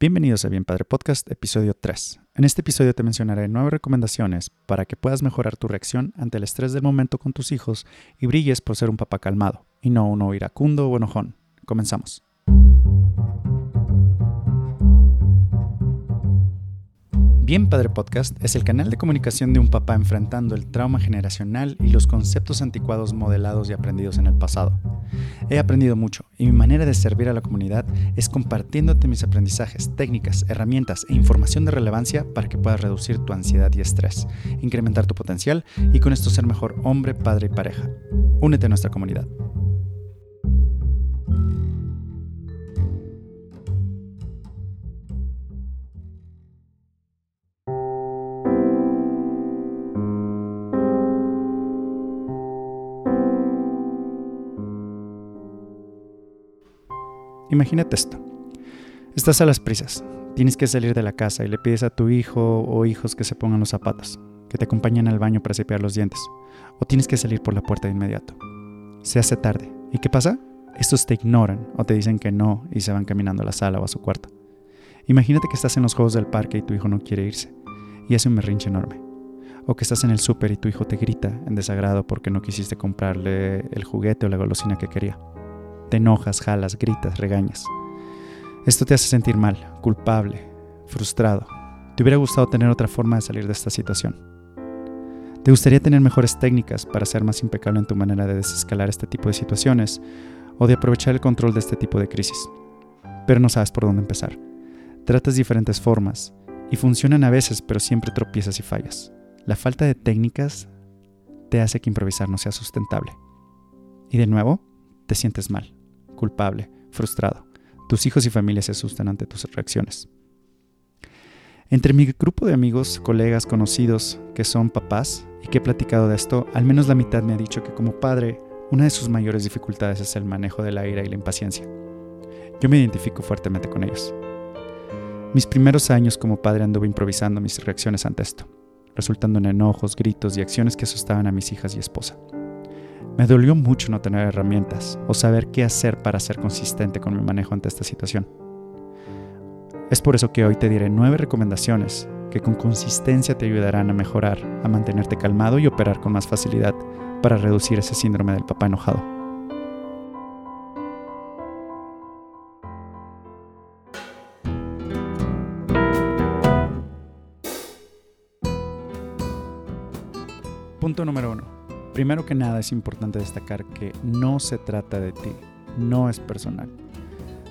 Bienvenidos a Bien Padre Podcast, episodio 3. En este episodio te mencionaré nueve recomendaciones para que puedas mejorar tu reacción ante el estrés del momento con tus hijos y brilles por ser un papá calmado y no uno iracundo o enojón. Comenzamos. Bien Padre Podcast es el canal de comunicación de un papá enfrentando el trauma generacional y los conceptos anticuados modelados y aprendidos en el pasado. He aprendido mucho y mi manera de servir a la comunidad es compartiéndote mis aprendizajes, técnicas, herramientas e información de relevancia para que puedas reducir tu ansiedad y estrés, incrementar tu potencial y con esto ser mejor hombre, padre y pareja. Únete a nuestra comunidad. Imagínate esto. Estás a las prisas, tienes que salir de la casa y le pides a tu hijo o hijos que se pongan los zapatos, que te acompañen al baño para cepillar los dientes, o tienes que salir por la puerta de inmediato. Se hace tarde. ¿Y qué pasa? Estos te ignoran o te dicen que no y se van caminando a la sala o a su cuarto. Imagínate que estás en los juegos del parque y tu hijo no quiere irse y hace un berrinche enorme. O que estás en el súper y tu hijo te grita en desagrado porque no quisiste comprarle el juguete o la golosina que quería. Te enojas, jalas, gritas, regañas. Esto te hace sentir mal, culpable, frustrado. ¿Te hubiera gustado tener otra forma de salir de esta situación? ¿Te gustaría tener mejores técnicas para ser más impecable en tu manera de desescalar este tipo de situaciones o de aprovechar el control de este tipo de crisis? Pero no sabes por dónde empezar. Tratas diferentes formas y funcionan a veces, pero siempre tropiezas y fallas. La falta de técnicas te hace que improvisar no sea sustentable. Y de nuevo, te sientes mal culpable, frustrado. Tus hijos y familia se asustan ante tus reacciones. Entre mi grupo de amigos, colegas, conocidos que son papás y que he platicado de esto, al menos la mitad me ha dicho que como padre, una de sus mayores dificultades es el manejo de la ira y la impaciencia. Yo me identifico fuertemente con ellos. Mis primeros años como padre anduve improvisando mis reacciones ante esto, resultando en enojos, gritos y acciones que asustaban a mis hijas y esposa. Me dolió mucho no tener herramientas o saber qué hacer para ser consistente con mi manejo ante esta situación. Es por eso que hoy te diré nueve recomendaciones que con consistencia te ayudarán a mejorar, a mantenerte calmado y operar con más facilidad para reducir ese síndrome del papá enojado. Punto número uno Primero que nada es importante destacar que no se trata de ti, no es personal.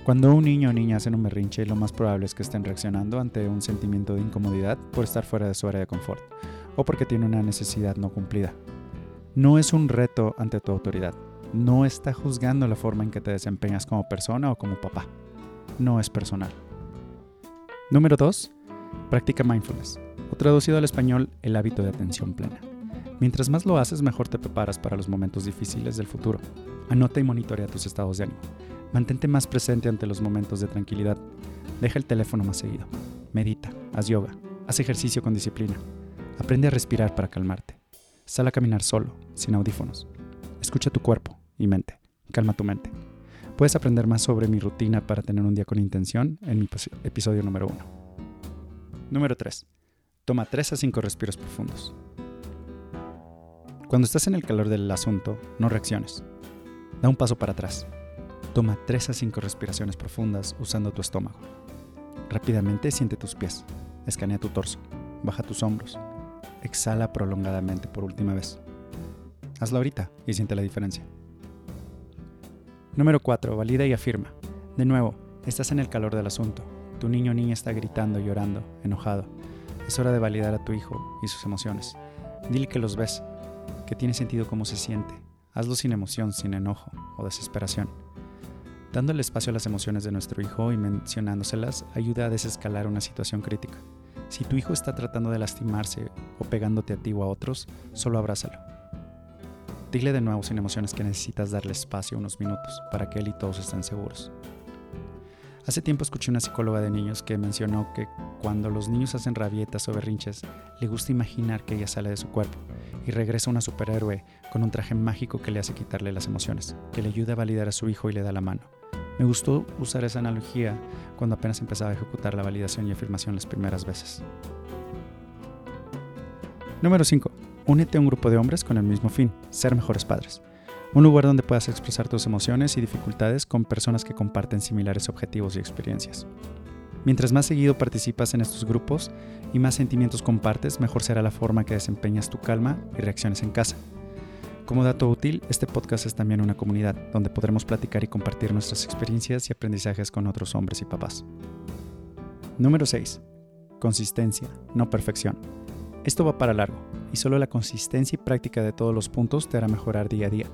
Cuando un niño o niña hacen un berrinche, lo más probable es que estén reaccionando ante un sentimiento de incomodidad por estar fuera de su área de confort o porque tiene una necesidad no cumplida. No es un reto ante tu autoridad. No está juzgando la forma en que te desempeñas como persona o como papá. No es personal. Número 2. Practica mindfulness, o traducido al español, el hábito de atención plena. Mientras más lo haces, mejor te preparas para los momentos difíciles del futuro. Anota y monitorea tus estados de ánimo. Mantente más presente ante los momentos de tranquilidad. Deja el teléfono más seguido. Medita, haz yoga, haz ejercicio con disciplina. Aprende a respirar para calmarte. Sal a caminar solo, sin audífonos. Escucha tu cuerpo y mente. Calma tu mente. Puedes aprender más sobre mi rutina para tener un día con intención en mi episodio número 1. Número 3. Toma 3 a 5 respiros profundos. Cuando estás en el calor del asunto, no reacciones. Da un paso para atrás. Toma 3 a 5 respiraciones profundas usando tu estómago. Rápidamente siente tus pies. Escanea tu torso. Baja tus hombros. Exhala prolongadamente por última vez. Hazlo ahorita y siente la diferencia. Número 4. Valida y afirma. De nuevo, estás en el calor del asunto. Tu niño o niña está gritando, llorando, enojado. Es hora de validar a tu hijo y sus emociones. Dile que los ves, que tiene sentido cómo se siente. Hazlo sin emoción, sin enojo o desesperación. Dándole espacio a las emociones de nuestro hijo y mencionándoselas ayuda a desescalar una situación crítica. Si tu hijo está tratando de lastimarse o pegándote a ti o a otros, solo abrázalo. Dile de nuevo sin emociones que necesitas darle espacio unos minutos para que él y todos estén seguros. Hace tiempo escuché una psicóloga de niños que mencionó que cuando los niños hacen rabietas o berrinches, le gusta imaginar que ella sale de su cuerpo y regresa una superhéroe con un traje mágico que le hace quitarle las emociones, que le ayuda a validar a su hijo y le da la mano. Me gustó usar esa analogía cuando apenas empezaba a ejecutar la validación y afirmación las primeras veces. Número 5. Únete a un grupo de hombres con el mismo fin, ser mejores padres. Un lugar donde puedas expresar tus emociones y dificultades con personas que comparten similares objetivos y experiencias. Mientras más seguido participas en estos grupos y más sentimientos compartes, mejor será la forma que desempeñas tu calma y reacciones en casa. Como dato útil, este podcast es también una comunidad donde podremos platicar y compartir nuestras experiencias y aprendizajes con otros hombres y papás. Número 6. Consistencia, no perfección. Esto va para largo, y solo la consistencia y práctica de todos los puntos te hará mejorar día a día.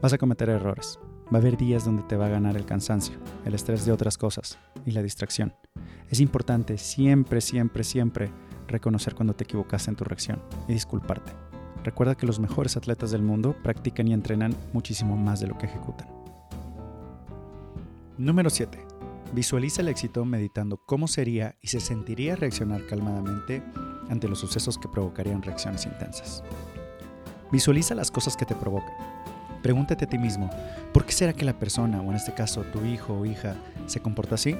Vas a cometer errores. Va a haber días donde te va a ganar el cansancio, el estrés de otras cosas y la distracción. Es importante siempre, siempre, siempre reconocer cuando te equivocaste en tu reacción y disculparte. Recuerda que los mejores atletas del mundo practican y entrenan muchísimo más de lo que ejecutan. Número 7. Visualiza el éxito meditando cómo sería y se sentiría reaccionar calmadamente ante los sucesos que provocarían reacciones intensas. Visualiza las cosas que te provocan. Pregúntate a ti mismo, ¿por qué será que la persona, o en este caso tu hijo o hija, se comporta así?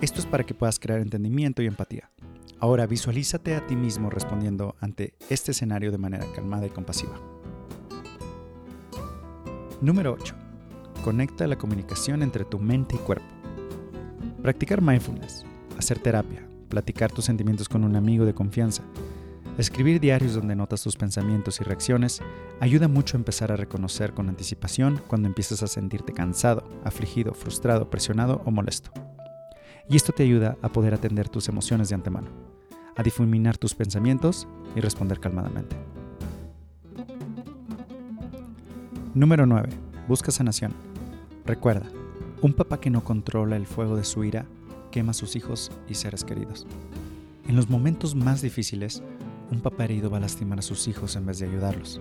Esto es para que puedas crear entendimiento y empatía. Ahora visualízate a ti mismo respondiendo ante este escenario de manera calmada y compasiva. Número 8. Conecta la comunicación entre tu mente y cuerpo. Practicar mindfulness, hacer terapia, platicar tus sentimientos con un amigo de confianza, escribir diarios donde notas tus pensamientos y reacciones ayuda mucho a empezar a reconocer con anticipación cuando empiezas a sentirte cansado, afligido, frustrado, presionado o molesto. Y esto te ayuda a poder atender tus emociones de antemano a difuminar tus pensamientos y responder calmadamente. Número 9. Busca sanación. Recuerda, un papá que no controla el fuego de su ira quema a sus hijos y seres queridos. En los momentos más difíciles, un papá herido va a lastimar a sus hijos en vez de ayudarlos.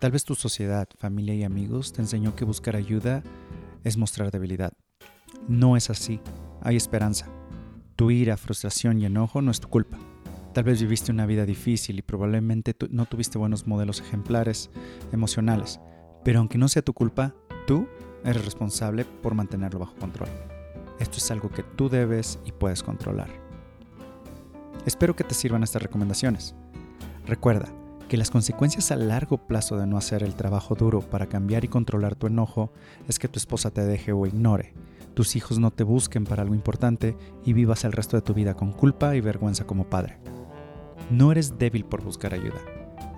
Tal vez tu sociedad, familia y amigos te enseñó que buscar ayuda es mostrar debilidad. No es así, hay esperanza. Tu ira, frustración y enojo no es tu culpa. Tal vez viviste una vida difícil y probablemente no tuviste buenos modelos ejemplares emocionales, pero aunque no sea tu culpa, tú eres responsable por mantenerlo bajo control. Esto es algo que tú debes y puedes controlar. Espero que te sirvan estas recomendaciones. Recuerda que las consecuencias a largo plazo de no hacer el trabajo duro para cambiar y controlar tu enojo es que tu esposa te deje o ignore, tus hijos no te busquen para algo importante y vivas el resto de tu vida con culpa y vergüenza como padre. No eres débil por buscar ayuda.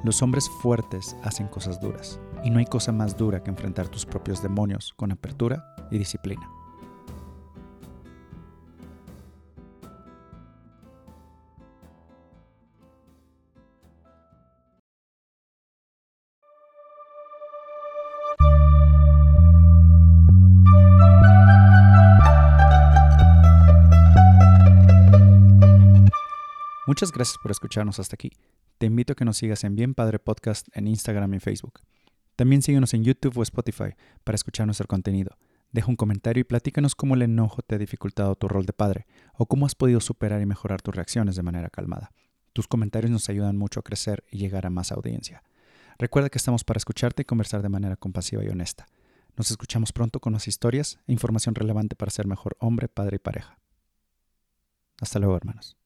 Los hombres fuertes hacen cosas duras, y no hay cosa más dura que enfrentar tus propios demonios con apertura y disciplina. Muchas gracias por escucharnos hasta aquí. Te invito a que nos sigas en Bien Padre Podcast en Instagram y Facebook. También síguenos en YouTube o Spotify para escuchar nuestro contenido. Deja un comentario y platícanos cómo el enojo te ha dificultado tu rol de padre o cómo has podido superar y mejorar tus reacciones de manera calmada. Tus comentarios nos ayudan mucho a crecer y llegar a más audiencia. Recuerda que estamos para escucharte y conversar de manera compasiva y honesta. Nos escuchamos pronto con las historias e información relevante para ser mejor hombre, padre y pareja. Hasta luego, hermanos.